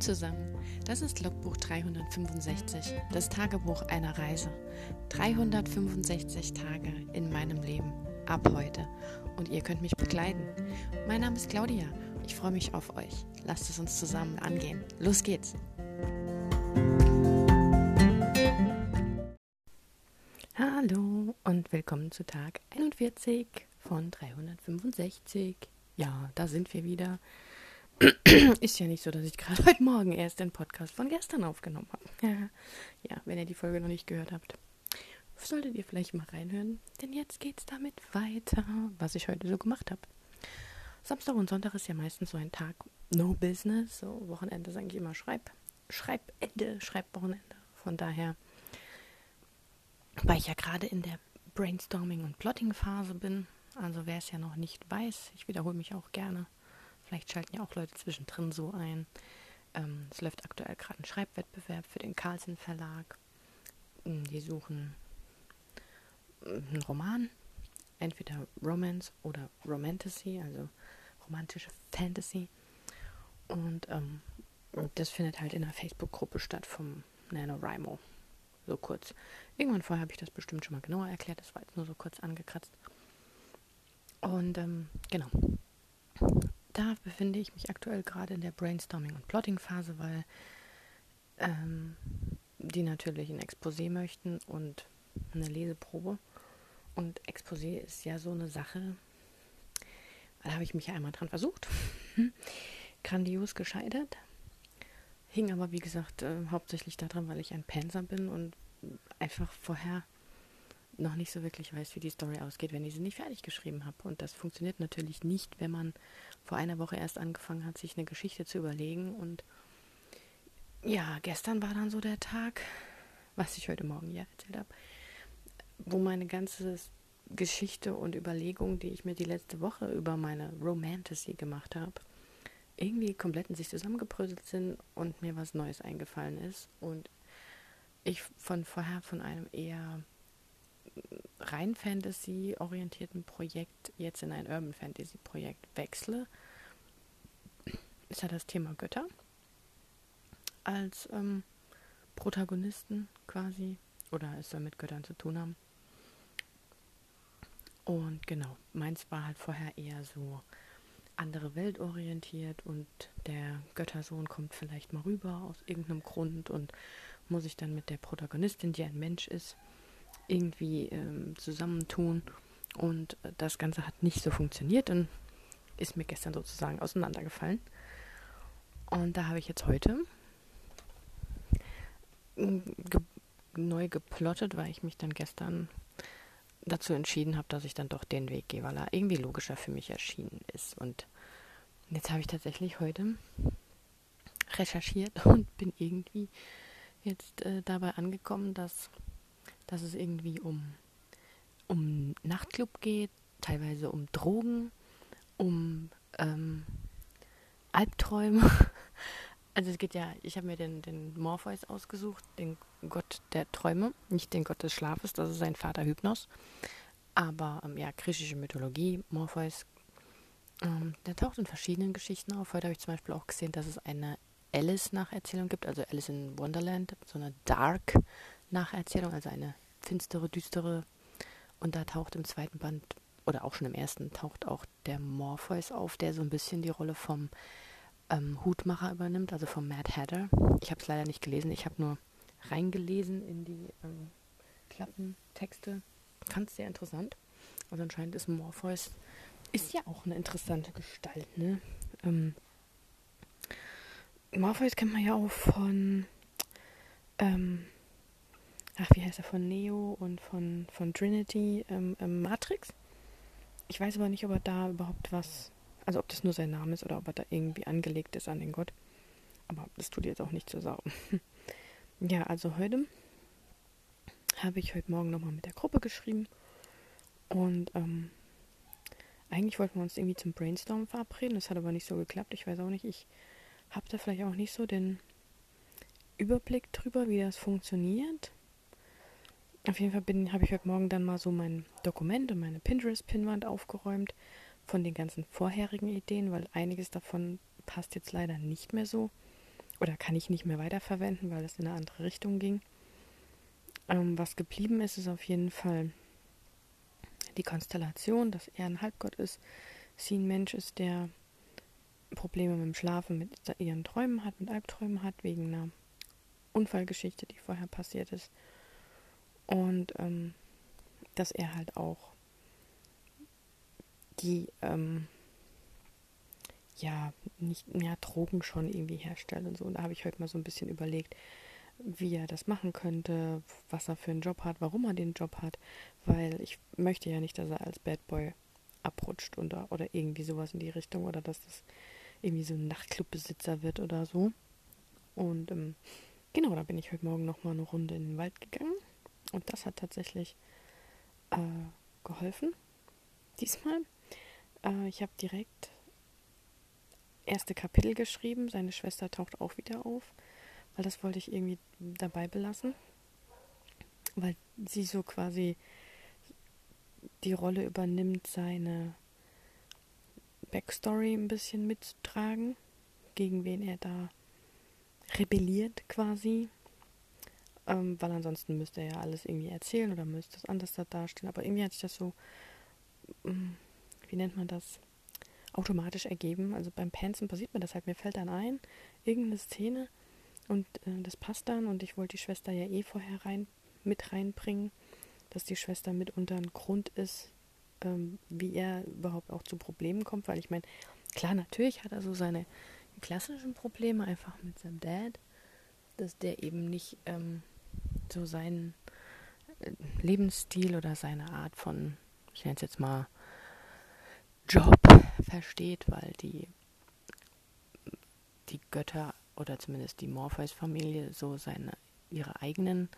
Zusammen, das ist Logbuch 365, das Tagebuch einer Reise. 365 Tage in meinem Leben, ab heute. Und ihr könnt mich begleiten. Mein Name ist Claudia, ich freue mich auf euch. Lasst es uns zusammen angehen. Los geht's! Hallo und willkommen zu Tag 41 von 365. Ja, da sind wir wieder. Ist ja nicht so, dass ich gerade heute Morgen erst den Podcast von gestern aufgenommen habe. Ja, wenn ihr die Folge noch nicht gehört habt, solltet ihr vielleicht mal reinhören, denn jetzt geht's damit weiter, was ich heute so gemacht habe. Samstag und Sonntag ist ja meistens so ein Tag No Business, so Wochenende ist eigentlich immer Schreib, Schreibende, Schreibwochenende. Von daher, weil ich ja gerade in der Brainstorming- und Plotting-Phase bin, also wer es ja noch nicht weiß, ich wiederhole mich auch gerne Vielleicht schalten ja auch Leute zwischendrin so ein. Ähm, es läuft aktuell gerade ein Schreibwettbewerb für den Carlsen Verlag. Hm, die suchen einen Roman, entweder Romance oder Romantasy, also romantische Fantasy. Und ähm, das findet halt in einer Facebook-Gruppe statt vom NaNoWriMo. So kurz. Irgendwann vorher habe ich das bestimmt schon mal genauer erklärt, das war jetzt nur so kurz angekratzt. Und ähm, genau da befinde ich mich aktuell gerade in der Brainstorming- und Plotting-Phase, weil ähm, die natürlich ein Exposé möchten und eine Leseprobe. Und Exposé ist ja so eine Sache, da habe ich mich ja einmal dran versucht. Grandios gescheitert. Hing aber, wie gesagt, äh, hauptsächlich daran, weil ich ein Panzer bin und einfach vorher noch nicht so wirklich weiß, wie die Story ausgeht, wenn ich sie nicht fertig geschrieben habe. Und das funktioniert natürlich nicht, wenn man vor einer Woche erst angefangen hat, sich eine Geschichte zu überlegen. Und ja, gestern war dann so der Tag, was ich heute Morgen ja erzählt habe, wo meine ganze Geschichte und Überlegung, die ich mir die letzte Woche über meine Romantasy gemacht habe, irgendwie komplett in sich zusammengebröselt sind und mir was Neues eingefallen ist. Und ich von vorher von einem eher rein Fantasy-orientierten Projekt jetzt in ein Urban Fantasy-Projekt wechsle, ist ja das Thema Götter als ähm, Protagonisten quasi oder es soll mit Göttern zu tun haben. Und genau, meins war halt vorher eher so andere Welt orientiert und der Göttersohn kommt vielleicht mal rüber aus irgendeinem Grund und muss sich dann mit der Protagonistin, die ein Mensch ist, irgendwie ähm, zusammentun. Und das Ganze hat nicht so funktioniert und ist mir gestern sozusagen auseinandergefallen. Und da habe ich jetzt heute ge neu geplottet, weil ich mich dann gestern dazu entschieden habe, dass ich dann doch den Weg gehe, weil er irgendwie logischer für mich erschienen ist. Und jetzt habe ich tatsächlich heute recherchiert und bin irgendwie jetzt äh, dabei angekommen, dass dass es irgendwie um, um Nachtclub geht, teilweise um Drogen, um ähm, Albträume. Also es geht ja, ich habe mir den, den Morpheus ausgesucht, den Gott der Träume, nicht den Gott des Schlafes, das ist sein Vater Hypnos. Aber ähm, ja, griechische Mythologie, Morpheus, ähm, der taucht in verschiedenen Geschichten auf. Heute habe ich zum Beispiel auch gesehen, dass es eine Alice-Nacherzählung gibt, also Alice in Wonderland, so eine Dark Nacherzählung, also eine finstere, düstere. Und da taucht im zweiten Band, oder auch schon im ersten, taucht auch der Morpheus auf, der so ein bisschen die Rolle vom ähm, Hutmacher übernimmt, also vom Mad Hatter. Ich habe es leider nicht gelesen, ich habe nur reingelesen in die ähm, Klappentexte. Es sehr interessant. Also anscheinend ist Morpheus, ist ja auch eine interessante Gestalt, ne? Ähm, Morpheus kennt man ja auch von ähm, ach, wie heißt er, von Neo und von, von Trinity, ähm, ähm, Matrix. Ich weiß aber nicht, ob er da überhaupt was, also ob das nur sein Name ist oder ob er da irgendwie angelegt ist an den Gott. Aber das tut jetzt auch nicht zur Sau. ja, also heute habe ich heute Morgen nochmal mit der Gruppe geschrieben. Und ähm, eigentlich wollten wir uns irgendwie zum Brainstorm verabreden. Das hat aber nicht so geklappt. Ich weiß auch nicht, ich habe da vielleicht auch nicht so den Überblick drüber, wie das funktioniert. Auf jeden Fall habe ich heute Morgen dann mal so mein Dokument und meine Pinterest-Pinwand aufgeräumt von den ganzen vorherigen Ideen, weil einiges davon passt jetzt leider nicht mehr so. oder kann ich nicht mehr weiterverwenden, weil es in eine andere Richtung ging. Ähm, was geblieben ist, ist auf jeden Fall die Konstellation, dass er ein Halbgott ist, sie ein Mensch ist, der Probleme mit dem Schlafen, mit ihren Träumen hat, mit Albträumen hat, wegen einer Unfallgeschichte, die vorher passiert ist. Und ähm, dass er halt auch die, ähm, ja, nicht mehr Drogen schon irgendwie herstellt und so. Und da habe ich heute mal so ein bisschen überlegt, wie er das machen könnte, was er für einen Job hat, warum er den Job hat, weil ich möchte ja nicht, dass er als Bad Boy abrutscht oder, oder irgendwie sowas in die Richtung oder dass das irgendwie so ein Nachtclubbesitzer wird oder so. Und ähm, genau, da bin ich heute Morgen nochmal eine Runde in den Wald gegangen und das hat tatsächlich äh, geholfen. Diesmal. Äh, ich habe direkt erste Kapitel geschrieben. Seine Schwester taucht auch wieder auf, weil das wollte ich irgendwie dabei belassen. Weil sie so quasi die Rolle übernimmt, seine Backstory ein bisschen mitzutragen, gegen wen er da rebelliert quasi. Ähm, weil ansonsten müsste er ja alles irgendwie erzählen oder müsste es anders da darstellen. Aber irgendwie hat sich das so, ähm, wie nennt man das, automatisch ergeben. Also beim Panzen passiert mir das halt. Mir fällt dann ein, irgendeine Szene und äh, das passt dann. Und ich wollte die Schwester ja eh vorher rein, mit reinbringen, dass die Schwester mitunter ein Grund ist, ähm, wie er überhaupt auch zu Problemen kommt. Weil ich meine, klar, natürlich hat er so seine klassischen Probleme einfach mit seinem Dad, dass der eben nicht ähm, so seinen äh, Lebensstil oder seine Art von, ich nenne es jetzt mal, Job versteht, weil die, die Götter oder zumindest die Morpheus-Familie so seine, ihre eigenen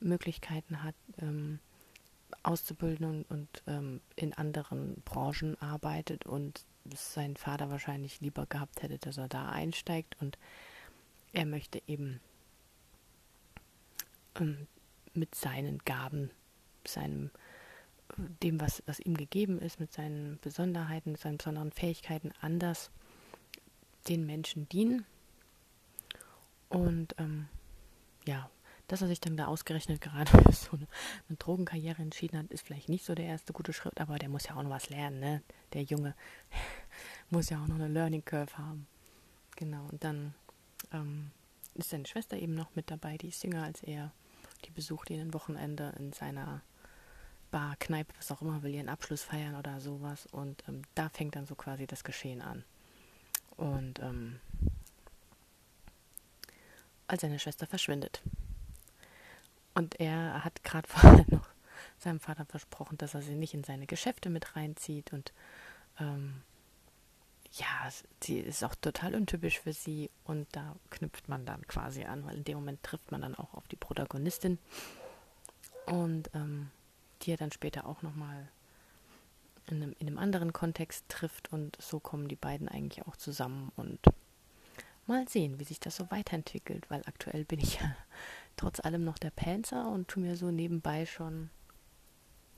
Möglichkeiten hat, ähm, auszubilden und, und ähm, in anderen Branchen arbeitet und sein Vater wahrscheinlich lieber gehabt hätte, dass er da einsteigt und er möchte eben ähm, mit seinen Gaben, seinem dem, was, was ihm gegeben ist, mit seinen Besonderheiten, mit seinen besonderen Fähigkeiten anders den Menschen dienen. Und ähm, ja, dass er sich dann da ausgerechnet gerade für so eine, eine, Drogenkarriere entschieden hat, ist vielleicht nicht so der erste gute Schritt, aber der muss ja auch noch was lernen, ne? Der Junge muss ja auch noch eine Learning Curve haben. Genau, und dann ähm, ist seine Schwester eben noch mit dabei, die ist jünger als er. Die besucht ihn ein Wochenende in seiner Bar, Kneipe, was auch immer, will ihren Abschluss feiern oder sowas. Und ähm, da fängt dann so quasi das Geschehen an. Und ähm, als seine Schwester verschwindet. Und er hat gerade vorher noch seinem Vater versprochen, dass er sie nicht in seine Geschäfte mit reinzieht. Und ähm, ja, sie ist auch total untypisch für sie. Und da knüpft man dann quasi an, weil in dem Moment trifft man dann auch auf die Protagonistin. Und ähm, die er dann später auch nochmal in einem, in einem anderen Kontext trifft und so kommen die beiden eigentlich auch zusammen und mal sehen, wie sich das so weiterentwickelt, weil aktuell bin ich ja trotz allem noch der Panzer und tu mir so nebenbei schon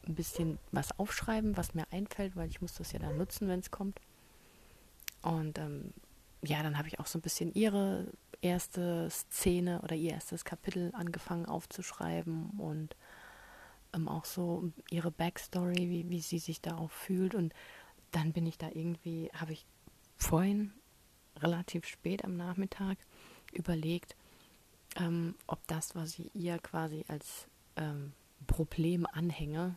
ein bisschen was aufschreiben, was mir einfällt, weil ich muss das ja dann nutzen, wenn es kommt. Und ähm, ja, dann habe ich auch so ein bisschen ihre erste Szene oder ihr erstes Kapitel angefangen aufzuschreiben und ähm, auch so ihre Backstory, wie, wie sie sich da auch fühlt. Und dann bin ich da irgendwie, habe ich vorhin relativ spät am Nachmittag überlegt, ähm, ob das, was ich ihr quasi als ähm, Problem anhänge,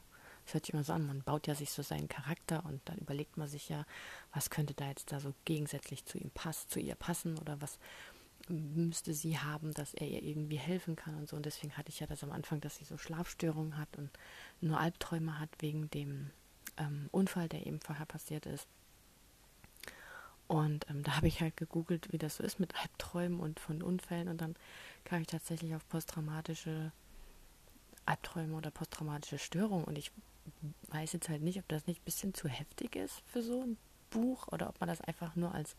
das hört sich immer so an, man baut ja sich so seinen Charakter und dann überlegt man sich ja, was könnte da jetzt da so gegensätzlich zu ihm passen, zu ihr passen oder was müsste sie haben, dass er ihr irgendwie helfen kann und so. Und deswegen hatte ich ja das am Anfang, dass sie so Schlafstörungen hat und nur Albträume hat wegen dem ähm, Unfall, der eben vorher passiert ist. Und ähm, da habe ich halt gegoogelt, wie das so ist mit Albträumen und von Unfällen. Und dann kam ich tatsächlich auf posttraumatische Albträume oder posttraumatische Störungen. Und ich weiß jetzt halt nicht, ob das nicht ein bisschen zu heftig ist für so ein Buch oder ob man das einfach nur als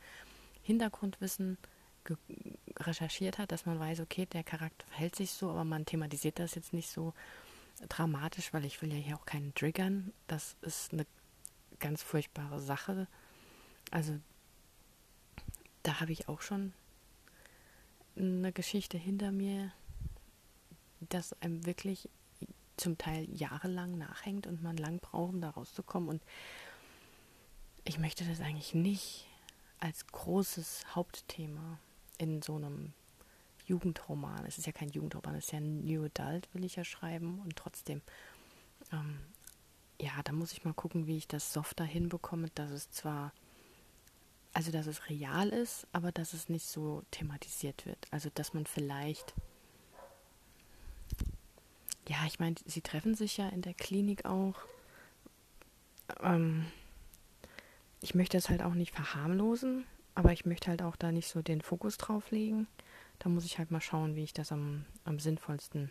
Hintergrundwissen recherchiert hat, dass man weiß, okay, der Charakter verhält sich so, aber man thematisiert das jetzt nicht so dramatisch, weil ich will ja hier auch keinen triggern. Das ist eine ganz furchtbare Sache. Also da habe ich auch schon eine Geschichte hinter mir, das einem wirklich zum Teil jahrelang nachhängt und man lang braucht, um da rauszukommen. Und ich möchte das eigentlich nicht als großes Hauptthema in so einem Jugendroman. Es ist ja kein Jugendroman, es ist ja ein New Adult, will ich ja schreiben. Und trotzdem, ähm, ja, da muss ich mal gucken, wie ich das softer hinbekomme, dass es zwar, also dass es real ist, aber dass es nicht so thematisiert wird. Also dass man vielleicht, ja, ich meine, sie treffen sich ja in der Klinik auch. Ähm, ich möchte es halt auch nicht verharmlosen, aber ich möchte halt auch da nicht so den Fokus drauf legen. Da muss ich halt mal schauen, wie ich das am, am sinnvollsten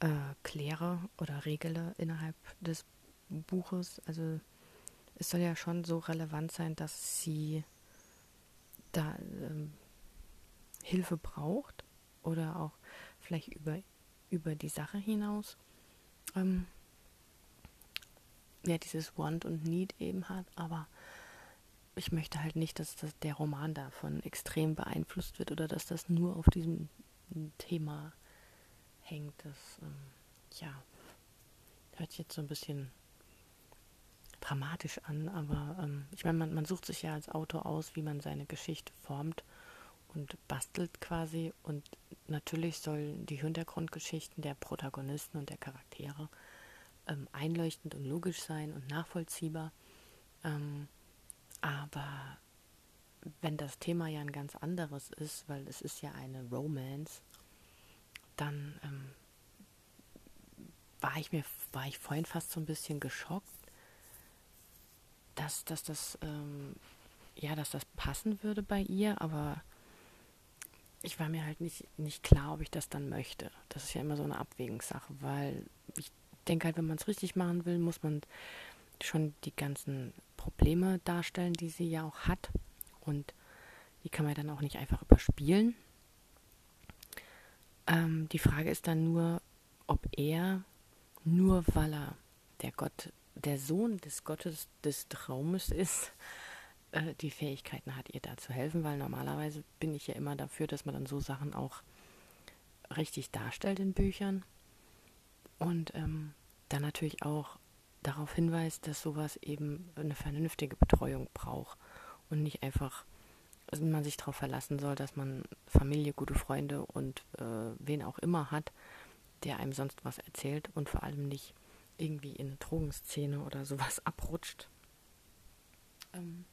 äh, kläre oder regele innerhalb des Buches. Also es soll ja schon so relevant sein, dass sie da ähm, Hilfe braucht oder auch vielleicht über, über die Sache hinaus. Ähm, ja, dieses Want und Need eben hat, aber ich möchte halt nicht, dass das, der Roman davon extrem beeinflusst wird oder dass das nur auf diesem Thema hängt. Das, ähm, ja, hört sich jetzt so ein bisschen dramatisch an, aber ähm, ich meine, man, man sucht sich ja als Autor aus, wie man seine Geschichte formt und bastelt quasi und natürlich sollen die Hintergrundgeschichten der Protagonisten und der Charaktere ähm, einleuchtend und logisch sein und nachvollziehbar. Ähm, aber wenn das Thema ja ein ganz anderes ist, weil es ist ja eine Romance, dann ähm, war ich mir, war ich vorhin fast so ein bisschen geschockt, dass, dass das, ähm, ja, dass das passen würde bei ihr, aber ich war mir halt nicht, nicht klar, ob ich das dann möchte. Das ist ja immer so eine Abwägungssache, weil ich denke halt, wenn man es richtig machen will, muss man schon die ganzen Probleme darstellen, die sie ja auch hat. Und die kann man dann auch nicht einfach überspielen. Ähm, die Frage ist dann nur, ob er, nur weil er der Gott, der Sohn des Gottes des Traumes ist, äh, die Fähigkeiten hat, ihr da zu helfen, weil normalerweise bin ich ja immer dafür, dass man dann so Sachen auch richtig darstellt in Büchern. Und ähm, dann natürlich auch darauf hinweist, dass sowas eben eine vernünftige Betreuung braucht und nicht einfach, also man sich darauf verlassen soll, dass man Familie, gute Freunde und äh, wen auch immer hat, der einem sonst was erzählt und vor allem nicht irgendwie in eine Drogenszene oder sowas abrutscht. Ähm,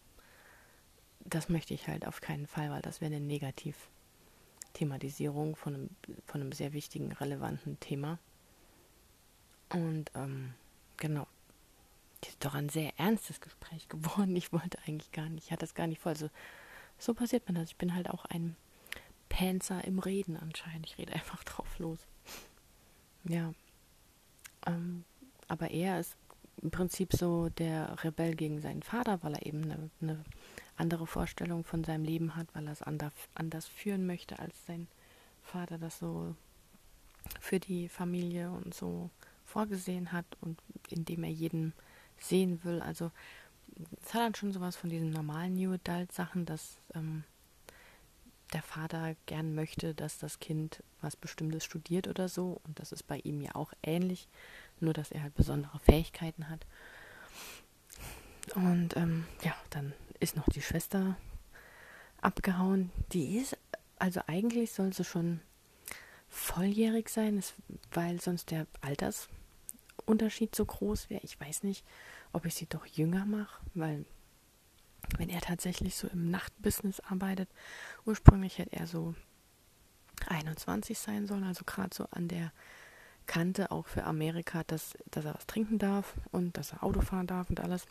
das möchte ich halt auf keinen Fall, weil das wäre eine Negativ-Thematisierung von einem, von einem sehr wichtigen, relevanten Thema. Und ähm, genau, das ist doch ein sehr ernstes Gespräch geworden. Ich wollte eigentlich gar nicht, ich hatte das gar nicht vor. Also so passiert mir das. Ich bin halt auch ein Panzer im Reden anscheinend. Ich rede einfach drauf los. Ja. Ähm, aber er ist im Prinzip so der Rebell gegen seinen Vater, weil er eben eine, eine andere Vorstellung von seinem Leben hat, weil er es anders, anders führen möchte, als sein Vater das so für die Familie und so vorgesehen hat und indem er jeden sehen will. Also es hat dann schon sowas von diesen normalen New Adult Sachen, dass ähm, der Vater gern möchte, dass das Kind was Bestimmtes studiert oder so. Und das ist bei ihm ja auch ähnlich, nur dass er halt besondere Fähigkeiten hat. Und ähm, ja, dann ist noch die Schwester abgehauen. Die ist, also eigentlich soll sie schon volljährig sein, weil sonst der Alters Unterschied so groß wäre. Ich weiß nicht, ob ich sie doch jünger mache, weil wenn er tatsächlich so im Nachtbusiness arbeitet, ursprünglich hätte er so 21 sein sollen, also gerade so an der Kante auch für Amerika, dass, dass er was trinken darf und dass er Auto fahren darf und alles.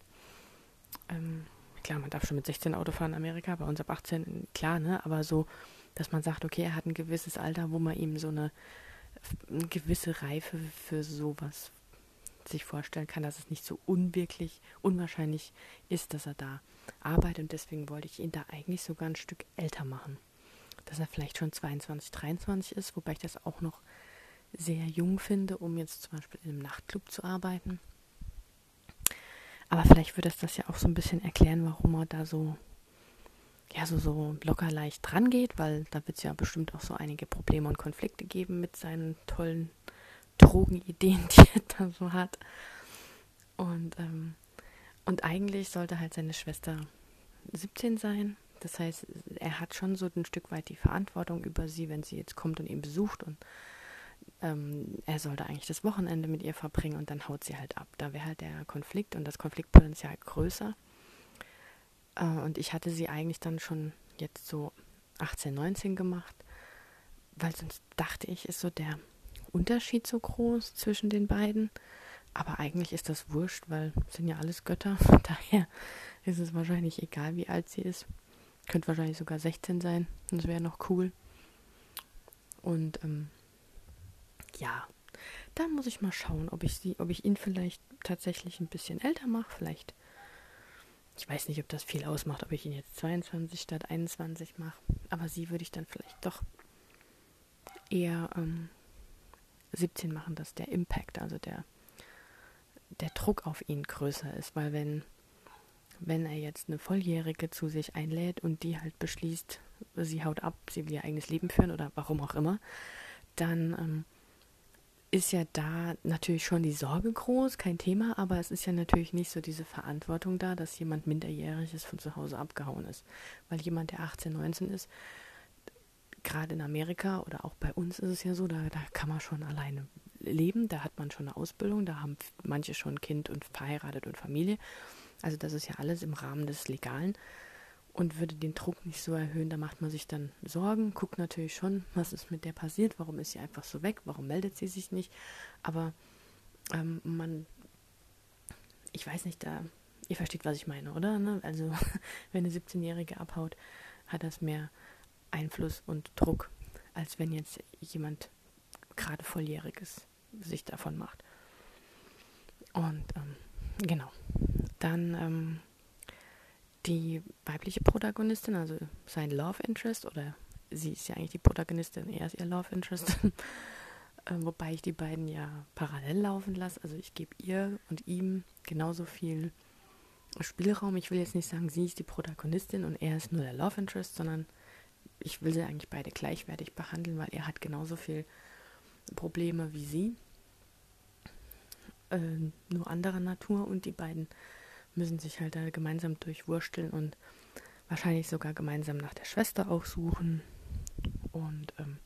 Ähm, klar, man darf schon mit 16 Auto fahren in Amerika, bei uns ab 18, klar, ne? Aber so, dass man sagt, okay, er hat ein gewisses Alter, wo man ihm so eine, eine gewisse Reife für sowas sich vorstellen kann, dass es nicht so unwirklich, unwahrscheinlich ist, dass er da arbeitet. Und deswegen wollte ich ihn da eigentlich sogar ein Stück älter machen. Dass er vielleicht schon 22, 23 ist, wobei ich das auch noch sehr jung finde, um jetzt zum Beispiel in einem Nachtclub zu arbeiten. Aber vielleicht würde es das ja auch so ein bisschen erklären, warum er da so ja, so, so locker leicht dran geht, weil da wird es ja bestimmt auch so einige Probleme und Konflikte geben mit seinen tollen Drogenideen, die er da so hat. Und, ähm, und eigentlich sollte halt seine Schwester 17 sein. Das heißt, er hat schon so ein Stück weit die Verantwortung über sie, wenn sie jetzt kommt und ihn besucht. Und ähm, er sollte eigentlich das Wochenende mit ihr verbringen und dann haut sie halt ab. Da wäre halt der Konflikt und das Konfliktpotenzial größer. Äh, und ich hatte sie eigentlich dann schon jetzt so 18, 19 gemacht, weil sonst dachte ich, ist so der Unterschied so groß zwischen den beiden. Aber eigentlich ist das wurscht, weil es sind ja alles Götter. Von daher ist es wahrscheinlich egal, wie alt sie ist. Könnte wahrscheinlich sogar 16 sein. Das wäre noch cool. Und ähm, ja, dann muss ich mal schauen, ob ich sie, ob ich ihn vielleicht tatsächlich ein bisschen älter mache. Vielleicht ich weiß nicht, ob das viel ausmacht, ob ich ihn jetzt 22 statt 21 mache. Aber sie würde ich dann vielleicht doch eher ähm, 17 machen, dass der Impact, also der, der Druck auf ihn größer ist. Weil wenn, wenn er jetzt eine Volljährige zu sich einlädt und die halt beschließt, sie haut ab, sie will ihr eigenes Leben führen oder warum auch immer, dann ähm, ist ja da natürlich schon die Sorge groß, kein Thema, aber es ist ja natürlich nicht so diese Verantwortung da, dass jemand Minderjähriges von zu Hause abgehauen ist. Weil jemand, der 18, 19 ist, gerade in Amerika oder auch bei uns ist es ja so, da, da kann man schon alleine leben, da hat man schon eine Ausbildung, da haben manche schon Kind und verheiratet und Familie. Also das ist ja alles im Rahmen des Legalen und würde den Druck nicht so erhöhen. Da macht man sich dann Sorgen, guckt natürlich schon, was ist mit der passiert, warum ist sie einfach so weg, warum meldet sie sich nicht. Aber ähm, man, ich weiß nicht, da, ihr versteht, was ich meine, oder? Ne? Also, wenn eine 17-Jährige abhaut, hat das mehr Einfluss und Druck, als wenn jetzt jemand gerade volljähriges sich davon macht. Und ähm, genau. Dann ähm, die weibliche Protagonistin, also sein Love Interest, oder sie ist ja eigentlich die Protagonistin, er ist ihr Love Interest, äh, wobei ich die beiden ja parallel laufen lasse. Also ich gebe ihr und ihm genauso viel Spielraum. Ich will jetzt nicht sagen, sie ist die Protagonistin und er ist nur der Love Interest, sondern ich will sie eigentlich beide gleichwertig behandeln, weil er hat genauso viel Probleme wie sie. Äh, nur anderer Natur und die beiden müssen sich halt da gemeinsam durchwursteln und wahrscheinlich sogar gemeinsam nach der Schwester auch suchen. Und ähm,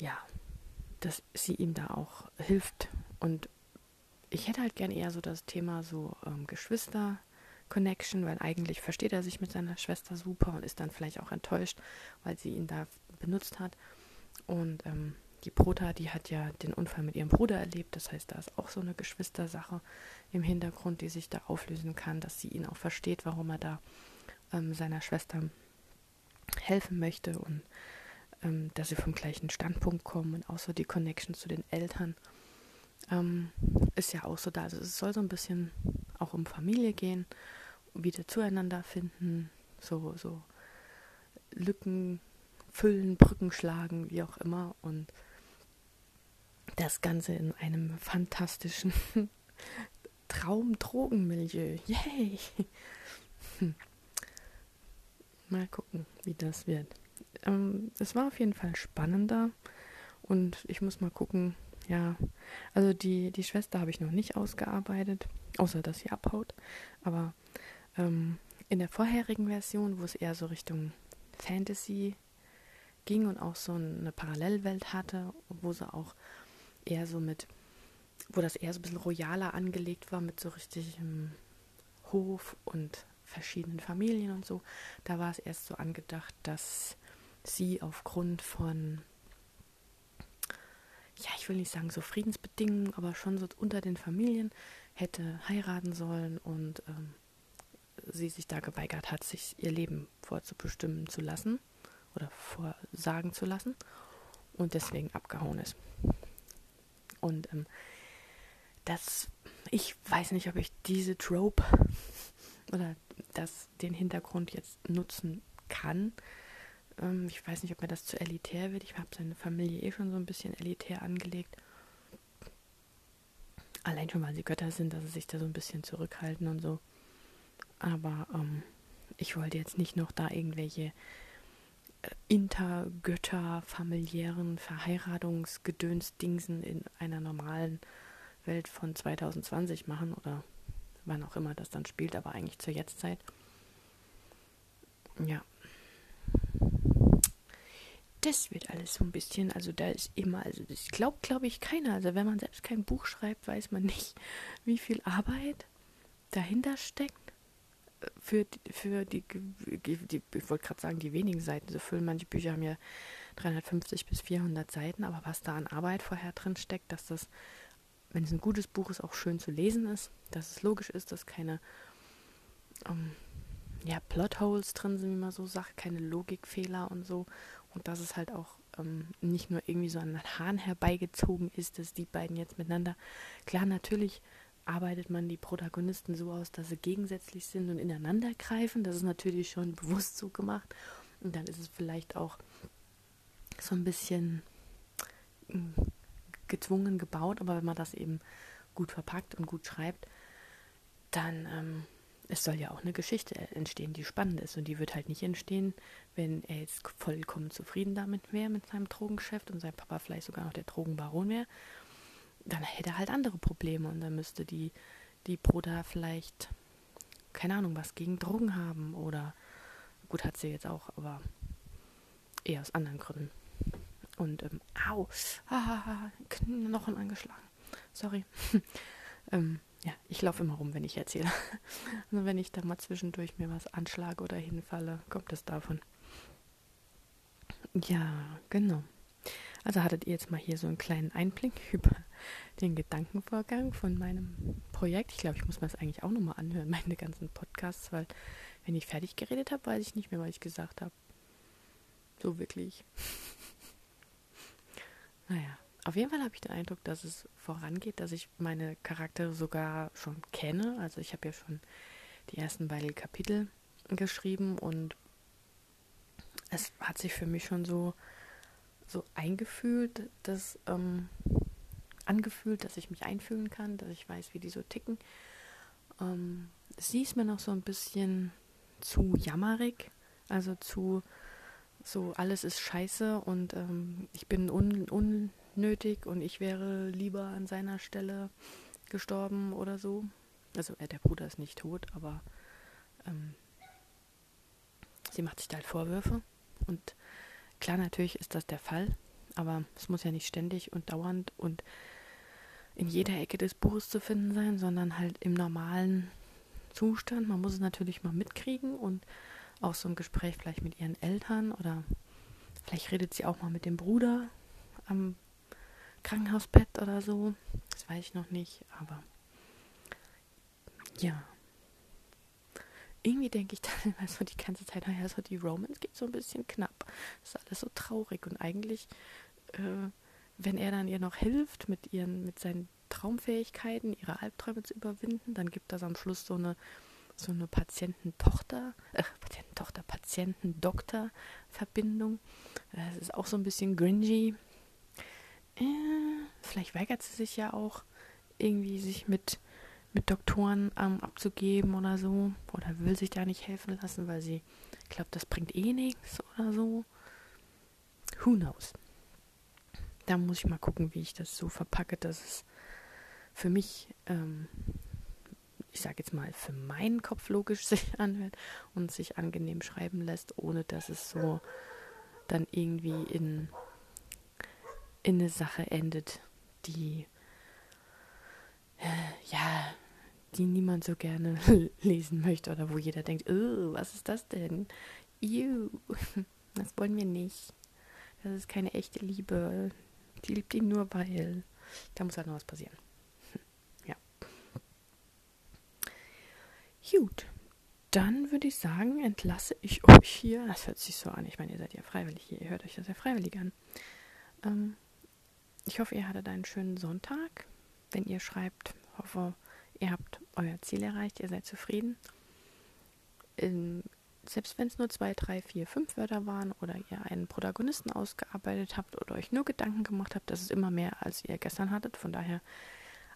ja, dass sie ihm da auch hilft. Und ich hätte halt gern eher so das Thema so ähm, Geschwister-Connection, weil eigentlich versteht er sich mit seiner Schwester super und ist dann vielleicht auch enttäuscht, weil sie ihn da benutzt hat. Und ähm, die Prota, die hat ja den Unfall mit ihrem Bruder erlebt. Das heißt, da ist auch so eine Geschwistersache im Hintergrund, die sich da auflösen kann, dass sie ihn auch versteht, warum er da ähm, seiner Schwester helfen möchte und ähm, dass sie vom gleichen Standpunkt kommen und auch so die Connection zu den Eltern ähm, ist ja auch so da. Also es soll so ein bisschen auch um Familie gehen, wieder zueinander finden, so, so Lücken füllen, Brücken schlagen, wie auch immer und das Ganze in einem fantastischen Traum-Drogenmilieu. Yay! Mal gucken, wie das wird. Ähm, es war auf jeden Fall spannender und ich muss mal gucken, ja, also die, die Schwester habe ich noch nicht ausgearbeitet, außer dass sie abhaut. Aber ähm, in der vorherigen Version, wo es eher so Richtung Fantasy ging und auch so eine Parallelwelt hatte, wo sie auch eher so mit, wo das eher so ein bisschen royaler angelegt war, mit so richtigem Hof und verschiedenen Familien und so. Da war es erst so angedacht, dass sie aufgrund von, ja, ich will nicht sagen so Friedensbedingungen, aber schon so unter den Familien hätte heiraten sollen und ähm, sie sich da geweigert hat, sich ihr Leben vorzubestimmen zu lassen oder vorsagen zu lassen und deswegen abgehauen ist. Und ähm, das, ich weiß nicht, ob ich diese Trope oder das, den Hintergrund jetzt nutzen kann. Ähm, ich weiß nicht, ob mir das zu elitär wird. Ich habe seine Familie eh schon so ein bisschen elitär angelegt. Allein schon, weil sie Götter sind, dass sie sich da so ein bisschen zurückhalten und so. Aber ähm, ich wollte jetzt nicht noch da irgendwelche intergötter familiären Verheiratungsgedönsdingsen in einer normalen Welt von 2020 machen oder wann auch immer das dann spielt, aber eigentlich zur Jetztzeit. Ja. Das wird alles so ein bisschen, also da ist immer, also das glaubt, glaube ich, keiner. Also wenn man selbst kein Buch schreibt, weiß man nicht, wie viel Arbeit dahinter steckt. Für, für die, die ich wollte gerade sagen, die wenigen Seiten so füllen. Manche Bücher haben ja 350 bis 400 Seiten, aber was da an Arbeit vorher drin steckt, dass das, wenn es ein gutes Buch ist, auch schön zu lesen ist, dass es logisch ist, dass keine ähm, ja, Plotholes drin sind, wie man so sagt, keine Logikfehler und so. Und dass es halt auch ähm, nicht nur irgendwie so an den Haaren herbeigezogen ist, dass die beiden jetzt miteinander. Klar, natürlich arbeitet man die Protagonisten so aus, dass sie gegensätzlich sind und ineinander greifen. Das ist natürlich schon bewusst so gemacht. Und dann ist es vielleicht auch so ein bisschen hm, gezwungen gebaut, aber wenn man das eben gut verpackt und gut schreibt, dann ähm, es soll ja auch eine Geschichte entstehen, die spannend ist. Und die wird halt nicht entstehen, wenn er jetzt vollkommen zufrieden damit wäre, mit seinem Drogengeschäft und sein Papa vielleicht sogar noch der Drogenbaron wäre. Dann hätte er halt andere Probleme und dann müsste die, die Bruder vielleicht, keine Ahnung, was gegen Drogen haben oder, gut, hat sie jetzt auch, aber eher aus anderen Gründen. Und, ähm, au, ah, Knochen angeschlagen. Sorry. ähm, ja, ich laufe immer rum, wenn ich erzähle. Also wenn ich da mal zwischendurch mir was anschlage oder hinfalle, kommt es davon. Ja, genau. Also hattet ihr jetzt mal hier so einen kleinen Einblick über den Gedankenvorgang von meinem Projekt. Ich glaube, ich muss mir das eigentlich auch nochmal anhören, meine ganzen Podcasts, weil wenn ich fertig geredet habe, weiß ich nicht mehr, was ich gesagt habe. So wirklich. naja, auf jeden Fall habe ich den Eindruck, dass es vorangeht, dass ich meine Charaktere sogar schon kenne. Also ich habe ja schon die ersten beiden Kapitel geschrieben und es hat sich für mich schon so, so eingefühlt, dass, ähm, angefühlt, dass ich mich einfühlen kann, dass ich weiß, wie die so ticken. Ähm, sie ist mir noch so ein bisschen zu jammerig, also zu so alles ist scheiße und ähm, ich bin un, un nötig und ich wäre lieber an seiner Stelle gestorben oder so. Also äh, der Bruder ist nicht tot, aber ähm, sie macht sich da halt Vorwürfe. Und klar, natürlich ist das der Fall, aber es muss ja nicht ständig und dauernd und in jeder Ecke des Buches zu finden sein, sondern halt im normalen Zustand. Man muss es natürlich mal mitkriegen und auch so ein Gespräch vielleicht mit ihren Eltern oder vielleicht redet sie auch mal mit dem Bruder am Krankenhausbett oder so. Das weiß ich noch nicht, aber ja. Irgendwie denke ich dann immer so die ganze Zeit, naja, so die Romans geht so ein bisschen knapp. Das ist alles so traurig und eigentlich, äh, wenn er dann ihr noch hilft, mit ihren, mit seinen Traumfähigkeiten, ihre Albträume zu überwinden, dann gibt das am Schluss so eine so eine Patiententochter, äh, Patiententochter, Patienten-Doktor-Verbindung. Das ist auch so ein bisschen gringy äh, vielleicht weigert sie sich ja auch irgendwie sich mit, mit Doktoren ähm, abzugeben oder so. Oder will sich da nicht helfen lassen, weil sie glaubt, das bringt eh nichts oder so. Who knows? Da muss ich mal gucken, wie ich das so verpacke, dass es für mich, ähm, ich sage jetzt mal, für meinen Kopf logisch sich anhört und sich angenehm schreiben lässt, ohne dass es so dann irgendwie in in eine Sache endet, die äh, ja, die niemand so gerne lesen möchte oder wo jeder denkt, oh, was ist das denn? Ew, das wollen wir nicht. Das ist keine echte Liebe. Die liebt ihn nur, weil da muss halt noch was passieren. ja. Gut. Dann würde ich sagen, entlasse ich euch hier. Das hört sich so an. Ich meine, ihr seid ja freiwillig hier. Ihr hört euch das ja freiwillig an. Ähm, ich hoffe, ihr hattet einen schönen Sonntag. Wenn ihr schreibt, hoffe, ihr habt euer Ziel erreicht, ihr seid zufrieden. In, selbst wenn es nur zwei, drei, vier, fünf Wörter waren oder ihr einen Protagonisten ausgearbeitet habt oder euch nur Gedanken gemacht habt, das ist immer mehr, als ihr gestern hattet. Von daher,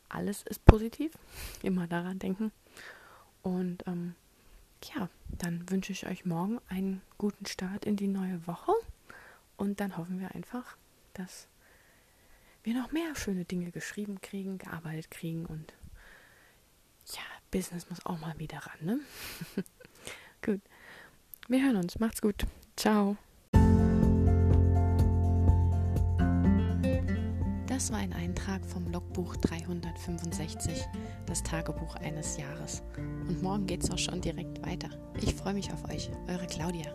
alles ist positiv. Immer daran denken. Und ähm, ja, dann wünsche ich euch morgen einen guten Start in die neue Woche. Und dann hoffen wir einfach, dass wir noch mehr schöne Dinge geschrieben kriegen, gearbeitet kriegen und ja, Business muss auch mal wieder ran, ne? gut. Wir hören uns. Macht's gut. Ciao. Das war ein Eintrag vom Logbuch 365, das Tagebuch eines Jahres. Und morgen geht's auch schon direkt weiter. Ich freue mich auf euch, eure Claudia.